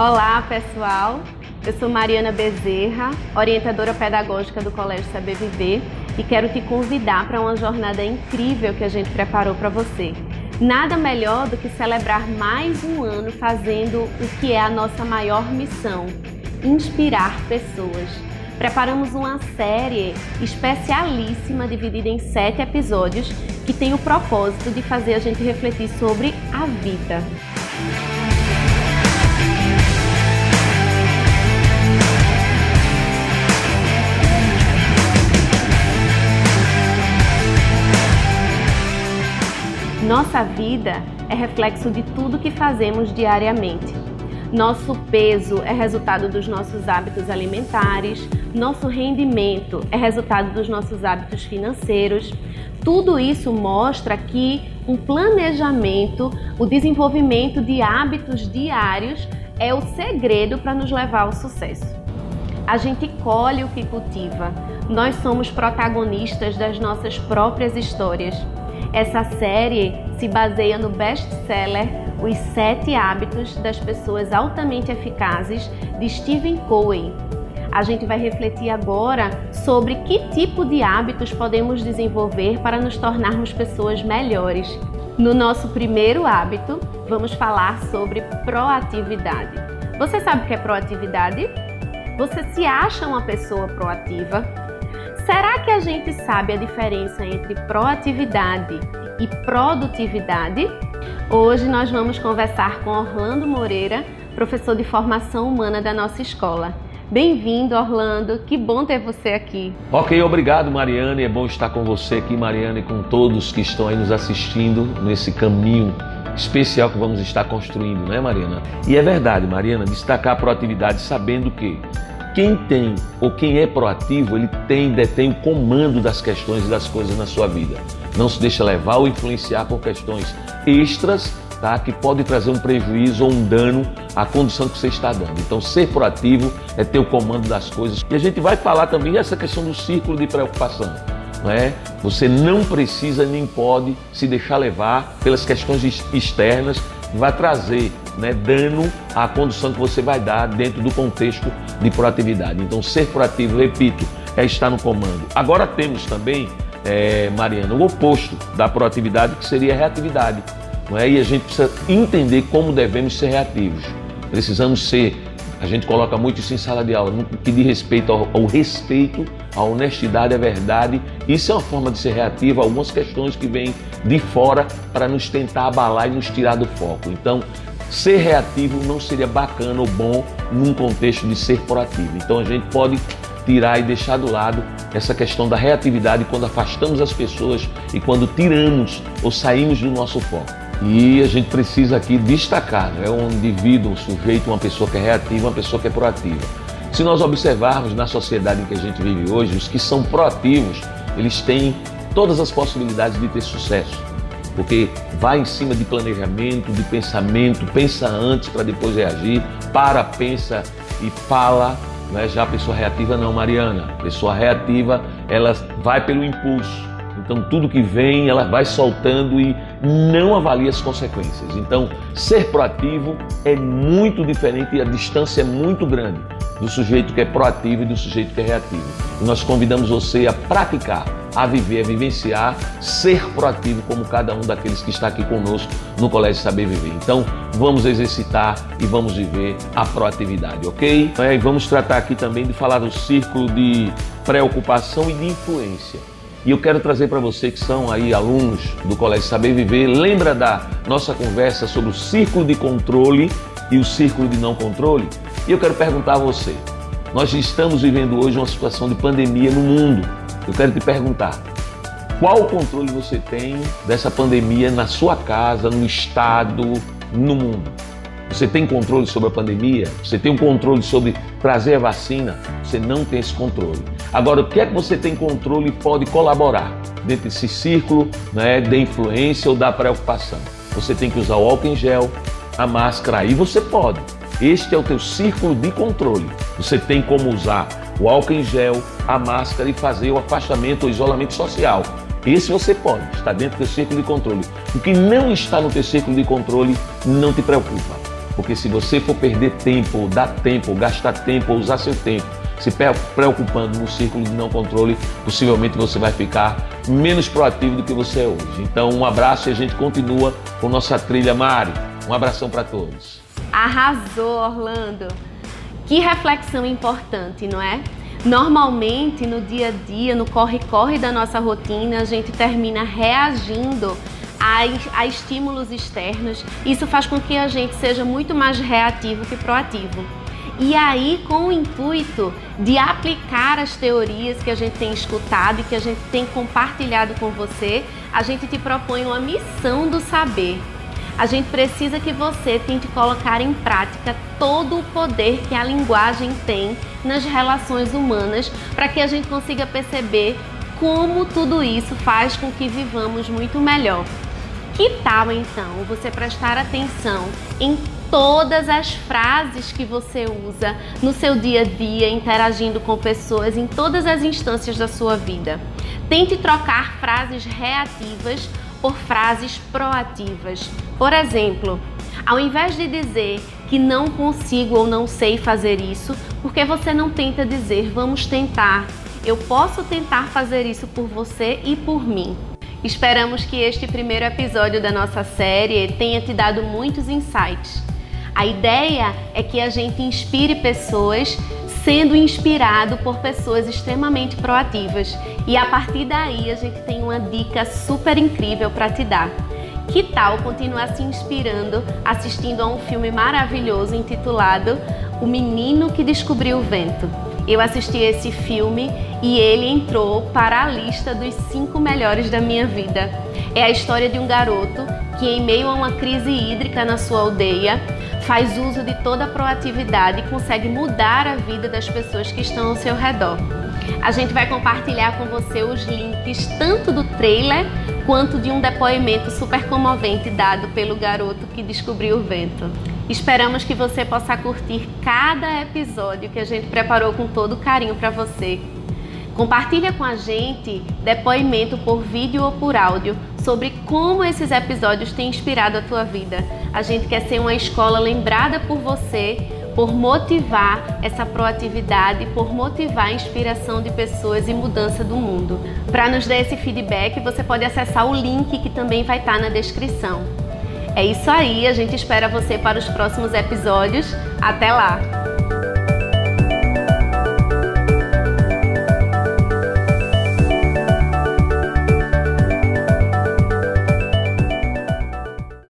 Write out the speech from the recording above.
Olá, pessoal. Eu sou Mariana Bezerra, orientadora pedagógica do Colégio Saber Viver e quero te convidar para uma jornada incrível que a gente preparou para você. Nada melhor do que celebrar mais um ano fazendo o que é a nossa maior missão: inspirar pessoas. Preparamos uma série especialíssima dividida em sete episódios que tem o propósito de fazer a gente refletir sobre a vida. Nossa vida é reflexo de tudo que fazemos diariamente. Nosso peso é resultado dos nossos hábitos alimentares, nosso rendimento é resultado dos nossos hábitos financeiros. Tudo isso mostra que um planejamento, o desenvolvimento de hábitos diários é o segredo para nos levar ao sucesso. A gente colhe o que cultiva. Nós somos protagonistas das nossas próprias histórias. Essa série se baseia no best-seller Os Sete Hábitos das Pessoas Altamente Eficazes de Stephen Covey. A gente vai refletir agora sobre que tipo de hábitos podemos desenvolver para nos tornarmos pessoas melhores. No nosso primeiro hábito, vamos falar sobre proatividade. Você sabe o que é proatividade? Você se acha uma pessoa proativa? Será que a gente sabe a diferença entre proatividade e produtividade? Hoje nós vamos conversar com Orlando Moreira, professor de formação humana da nossa escola. Bem-vindo, Orlando. Que bom ter você aqui. Ok, obrigado, Mariana. É bom estar com você aqui, Mariana, e com todos que estão aí nos assistindo nesse caminho especial que vamos estar construindo, né, Mariana? E é verdade, Mariana, destacar a proatividade sabendo que quem tem ou quem é proativo, ele tem, detém o comando das questões e das coisas na sua vida. Não se deixa levar ou influenciar por questões extras, tá? Que pode trazer um prejuízo ou um dano à condição que você está dando. Então, ser proativo é ter o comando das coisas. E a gente vai falar também essa questão do círculo de preocupação. Não é? Você não precisa nem pode se deixar levar pelas questões externas que vai trazer né, dano à condução que você vai dar dentro do contexto de proatividade. Então, ser proativo, repito, é estar no comando. Agora temos também, é, Mariana, o oposto da proatividade, que seria a reatividade. Não é? E a gente precisa entender como devemos ser reativos. Precisamos ser, a gente coloca muito isso em sala de aula, no que diz respeito ao, ao respeito, à honestidade, à verdade. Isso é uma forma de ser reativo algumas questões que vêm de fora para nos tentar abalar e nos tirar do foco. Então, ser reativo não seria bacana ou bom num contexto de ser proativo. Então a gente pode tirar e deixar do lado essa questão da reatividade quando afastamos as pessoas e quando tiramos ou saímos do nosso foco. E a gente precisa aqui destacar, é um indivíduo, um sujeito, uma pessoa que é reativa, uma pessoa que é proativa. Se nós observarmos na sociedade em que a gente vive hoje, os que são proativos, eles têm todas as possibilidades de ter sucesso porque vai em cima de planejamento, de pensamento, pensa antes para depois reagir, para, pensa e fala. Não é já a pessoa reativa, não, Mariana. Pessoa reativa, ela vai pelo impulso. Então, tudo que vem, ela vai soltando e não avalia as consequências. Então, ser proativo é muito diferente e a distância é muito grande do sujeito que é proativo e do sujeito que é reativo. E nós convidamos você a praticar a viver, a vivenciar, ser proativo como cada um daqueles que está aqui conosco no Colégio Saber Viver. Então, vamos exercitar e vamos viver a proatividade, ok? É, e vamos tratar aqui também de falar do círculo de preocupação e de influência. E eu quero trazer para você que são aí alunos do Colégio Saber Viver, lembra da nossa conversa sobre o círculo de controle e o círculo de não controle? E eu quero perguntar a você, nós estamos vivendo hoje uma situação de pandemia no mundo. Eu quero te perguntar: qual controle você tem dessa pandemia na sua casa, no estado, no mundo? Você tem controle sobre a pandemia? Você tem um controle sobre trazer a vacina? Você não tem esse controle. Agora, o que é que você tem controle e pode colaborar dentro desse círculo né, de influência ou da preocupação? Você tem que usar o álcool em gel, a máscara, aí você pode. Este é o teu círculo de controle. Você tem como usar o álcool em gel, a máscara e fazer o afastamento ou isolamento social. Esse você pode, está dentro do círculo de controle. O que não está no teu círculo de controle não te preocupa. Porque se você for perder tempo, dar tempo, gastar tempo, usar seu tempo se preocupando no círculo de não controle, possivelmente você vai ficar menos proativo do que você é hoje. Então, um abraço e a gente continua com nossa trilha Mari. Um abração para todos. Arrasou, Orlando. Que reflexão importante, não é? Normalmente, no dia a dia, no corre-corre da nossa rotina, a gente termina reagindo a, estímulos externos. Isso faz com que a gente seja muito mais reativo que proativo. E aí, com o intuito de aplicar as teorias que a gente tem escutado e que a gente tem compartilhado com você, a gente te propõe uma missão do saber. A gente precisa que você tente colocar em prática todo o poder que a linguagem tem nas relações humanas para que a gente consiga perceber como tudo isso faz com que vivamos muito melhor. Que tal então você prestar atenção em todas as frases que você usa no seu dia a dia, interagindo com pessoas em todas as instâncias da sua vida. Tente trocar frases reativas por frases proativas. Por exemplo, ao invés de dizer que não consigo ou não sei fazer isso, porque você não tenta dizer vamos tentar? Eu posso tentar fazer isso por você e por mim. Esperamos que este primeiro episódio da nossa série tenha te dado muitos insights a ideia é que a gente inspire pessoas sendo inspirado por pessoas extremamente proativas. E a partir daí a gente tem uma dica super incrível para te dar. Que tal continuar se inspirando assistindo a um filme maravilhoso intitulado O Menino que Descobriu o Vento? Eu assisti esse filme e ele entrou para a lista dos cinco melhores da minha vida. É a história de um garoto que, em meio a uma crise hídrica na sua aldeia, faz uso de toda a proatividade e consegue mudar a vida das pessoas que estão ao seu redor. A gente vai compartilhar com você os links tanto do trailer quanto de um depoimento super comovente dado pelo garoto que descobriu o vento. Esperamos que você possa curtir cada episódio que a gente preparou com todo carinho para você. Compartilha com a gente depoimento por vídeo ou por áudio sobre como esses episódios têm inspirado a tua vida. A gente quer ser uma escola lembrada por você, por motivar essa proatividade, por motivar a inspiração de pessoas e mudança do mundo. Para nos dar esse feedback, você pode acessar o link que também vai estar na descrição. É isso aí, a gente espera você para os próximos episódios. Até lá!